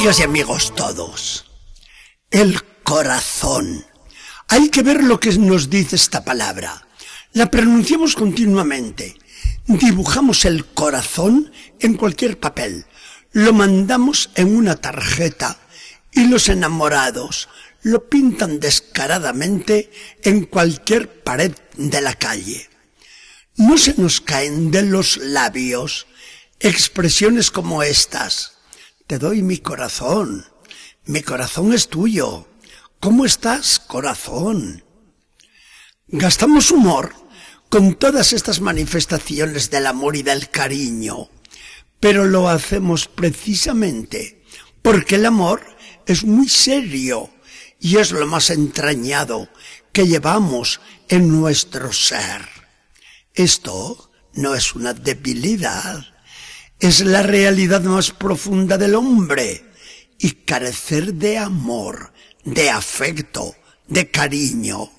Amigas y amigos todos, el corazón. Hay que ver lo que nos dice esta palabra. La pronunciamos continuamente. Dibujamos el corazón en cualquier papel. Lo mandamos en una tarjeta y los enamorados lo pintan descaradamente en cualquier pared de la calle. No se nos caen de los labios expresiones como estas. Te doy mi corazón. Mi corazón es tuyo. ¿Cómo estás, corazón? Gastamos humor con todas estas manifestaciones del amor y del cariño, pero lo hacemos precisamente porque el amor es muy serio y es lo más entrañado que llevamos en nuestro ser. Esto no es una debilidad, es la realidad más profunda del hombre y carecer de amor, de afecto, de cariño,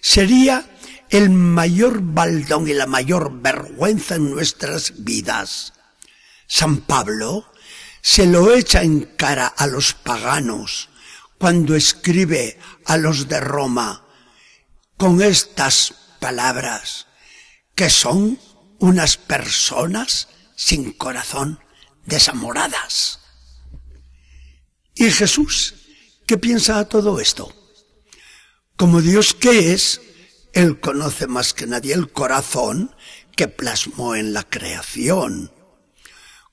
sería el mayor baldón y la mayor vergüenza en nuestras vidas. San Pablo se lo echa en cara a los paganos cuando escribe a los de Roma con estas palabras, que son unas personas sin corazón, desamoradas. ¿Y Jesús qué piensa a todo esto? Como Dios que es, Él conoce más que nadie el corazón que plasmó en la creación.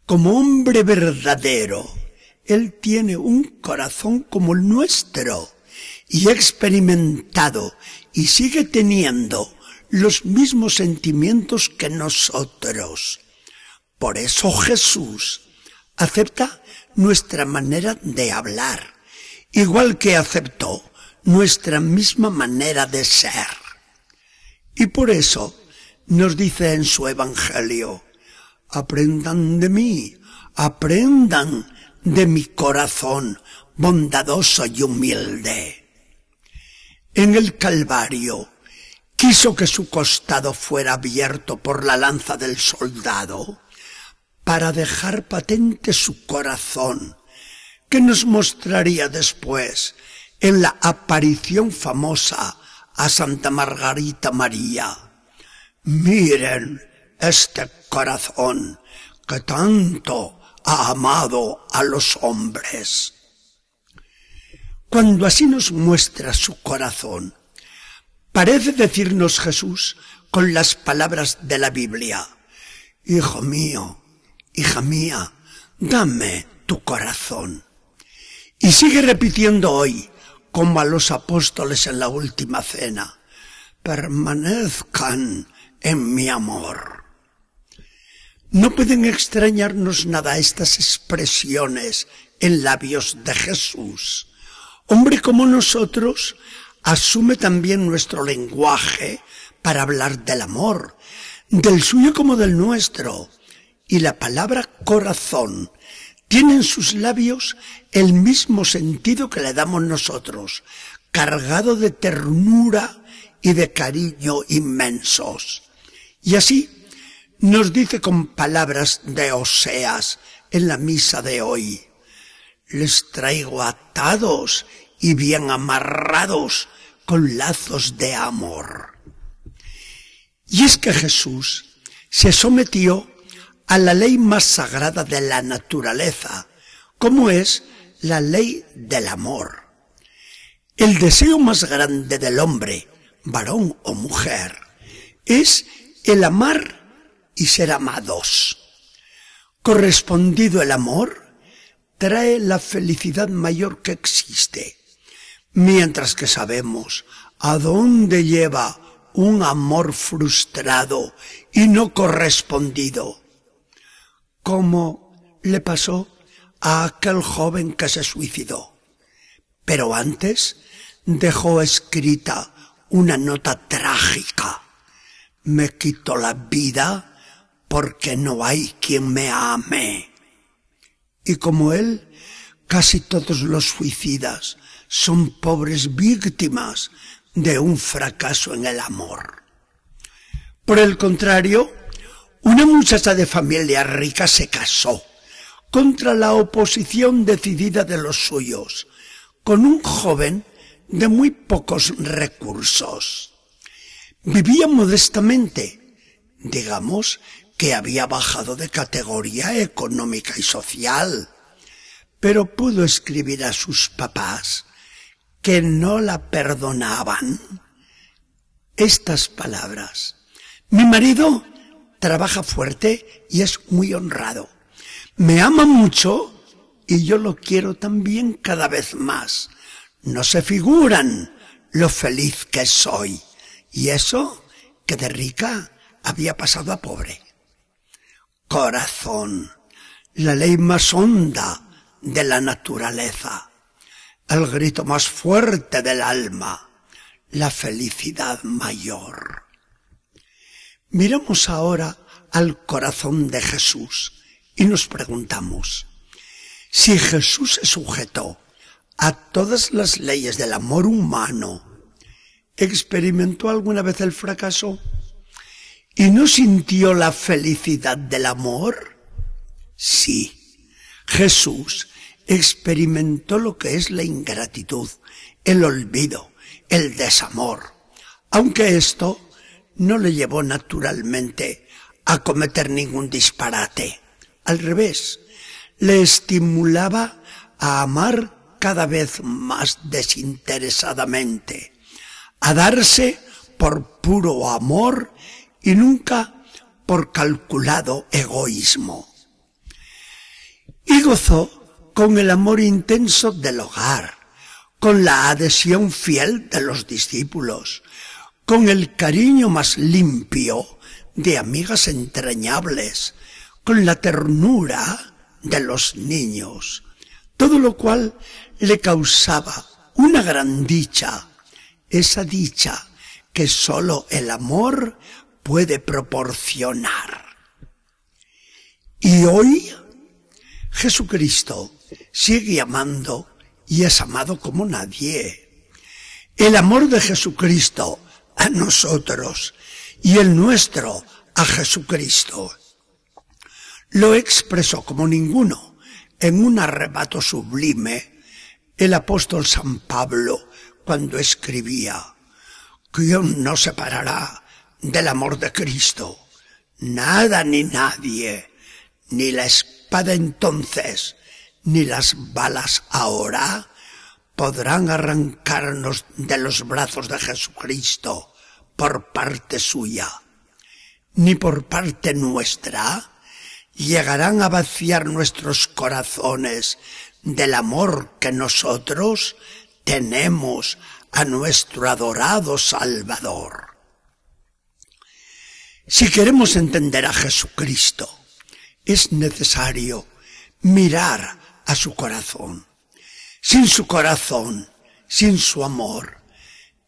Como hombre verdadero, Él tiene un corazón como el nuestro y ha experimentado y sigue teniendo los mismos sentimientos que nosotros. Por eso Jesús acepta nuestra manera de hablar, igual que aceptó nuestra misma manera de ser. Y por eso nos dice en su Evangelio, aprendan de mí, aprendan de mi corazón bondadoso y humilde. En el Calvario quiso que su costado fuera abierto por la lanza del soldado, para dejar patente su corazón, que nos mostraría después en la aparición famosa a Santa Margarita María. Miren este corazón que tanto ha amado a los hombres. Cuando así nos muestra su corazón, parece decirnos Jesús con las palabras de la Biblia, Hijo mío, hija mía, dame tu corazón. Y sigue repitiendo hoy, como a los apóstoles en la última cena, permanezcan en mi amor. No pueden extrañarnos nada estas expresiones en labios de Jesús. Hombre como nosotros, asume también nuestro lenguaje para hablar del amor, del suyo como del nuestro y la palabra corazón tiene en sus labios el mismo sentido que le damos nosotros, cargado de ternura y de cariño inmensos. Y así nos dice con palabras de Oseas en la misa de hoy, les traigo atados y bien amarrados con lazos de amor. Y es que Jesús se sometió a la ley más sagrada de la naturaleza, como es la ley del amor. El deseo más grande del hombre, varón o mujer, es el amar y ser amados. Correspondido el amor, trae la felicidad mayor que existe, mientras que sabemos a dónde lleva un amor frustrado y no correspondido como le pasó a aquel joven que se suicidó. Pero antes dejó escrita una nota trágica. Me quito la vida porque no hay quien me ame. Y como él, casi todos los suicidas son pobres víctimas de un fracaso en el amor. Por el contrario, una muchacha de familia rica se casó contra la oposición decidida de los suyos, con un joven de muy pocos recursos. Vivía modestamente, digamos que había bajado de categoría económica y social, pero pudo escribir a sus papás que no la perdonaban estas palabras. Mi marido trabaja fuerte y es muy honrado. Me ama mucho y yo lo quiero también cada vez más. No se figuran lo feliz que soy. Y eso que de rica había pasado a pobre. Corazón, la ley más honda de la naturaleza, el grito más fuerte del alma, la felicidad mayor. Miramos ahora al corazón de Jesús y nos preguntamos, si Jesús se sujetó a todas las leyes del amor humano, ¿experimentó alguna vez el fracaso? ¿Y no sintió la felicidad del amor? Sí, Jesús experimentó lo que es la ingratitud, el olvido, el desamor, aunque esto no le llevó naturalmente a cometer ningún disparate. Al revés, le estimulaba a amar cada vez más desinteresadamente, a darse por puro amor y nunca por calculado egoísmo. Y gozó con el amor intenso del hogar, con la adhesión fiel de los discípulos, con el cariño más limpio de amigas entrañables, con la ternura de los niños, todo lo cual le causaba una gran dicha, esa dicha que sólo el amor puede proporcionar. Y hoy Jesucristo sigue amando y es amado como nadie. El amor de Jesucristo a nosotros y el nuestro a Jesucristo. Lo expresó como ninguno en un arrebato sublime el apóstol San Pablo cuando escribía, ¿quién no separará del amor de Cristo? Nada ni nadie, ni la espada entonces, ni las balas ahora, podrán arrancarnos de los brazos de Jesucristo por parte suya, ni por parte nuestra, llegarán a vaciar nuestros corazones del amor que nosotros tenemos a nuestro adorado Salvador. Si queremos entender a Jesucristo, es necesario mirar a su corazón. Sin su corazón, sin su amor,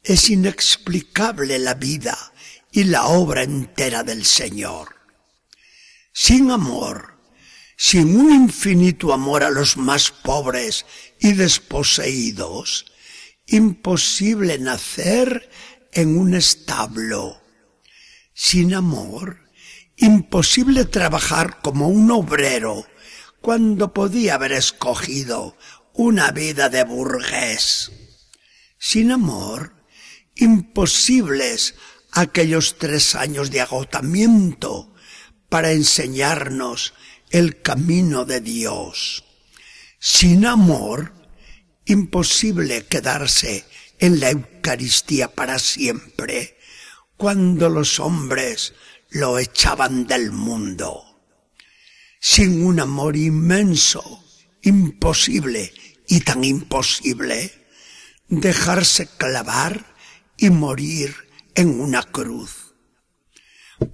es inexplicable la vida y la obra entera del Señor. Sin amor, sin un infinito amor a los más pobres y desposeídos, imposible nacer en un establo. Sin amor, imposible trabajar como un obrero cuando podía haber escogido una vida de burgués. Sin amor, imposibles aquellos tres años de agotamiento para enseñarnos el camino de Dios. Sin amor, imposible quedarse en la Eucaristía para siempre, cuando los hombres lo echaban del mundo. Sin un amor inmenso, imposible y tan imposible dejarse clavar y morir en una cruz.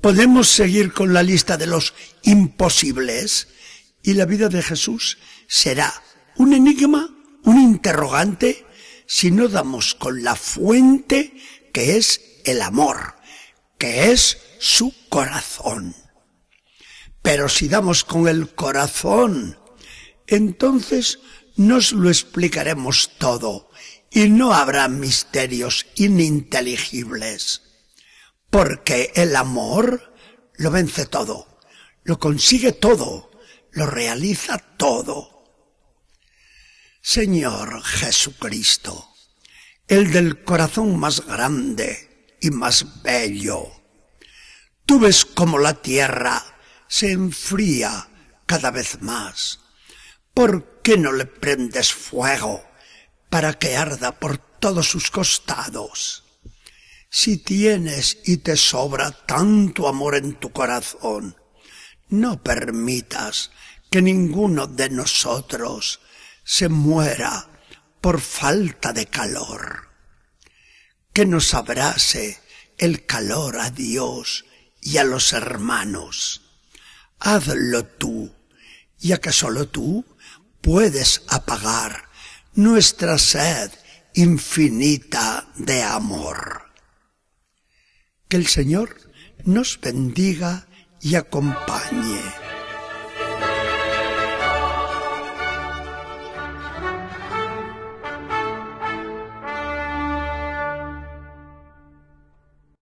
Podemos seguir con la lista de los imposibles y la vida de Jesús será un enigma, un interrogante, si no damos con la fuente que es el amor, que es su corazón. Pero si damos con el corazón entonces nos lo explicaremos todo y no habrá misterios ininteligibles. Porque el amor lo vence todo, lo consigue todo, lo realiza todo. Señor Jesucristo, el del corazón más grande y más bello, tú ves cómo la tierra se enfría cada vez más. ¿Por qué no le prendes fuego para que arda por todos sus costados? Si tienes y te sobra tanto amor en tu corazón, no permitas que ninguno de nosotros se muera por falta de calor. Que nos abrase el calor a Dios y a los hermanos. Hazlo tú, ya que solo tú puedes apagar nuestra sed infinita de amor. Que el Señor nos bendiga y acompañe.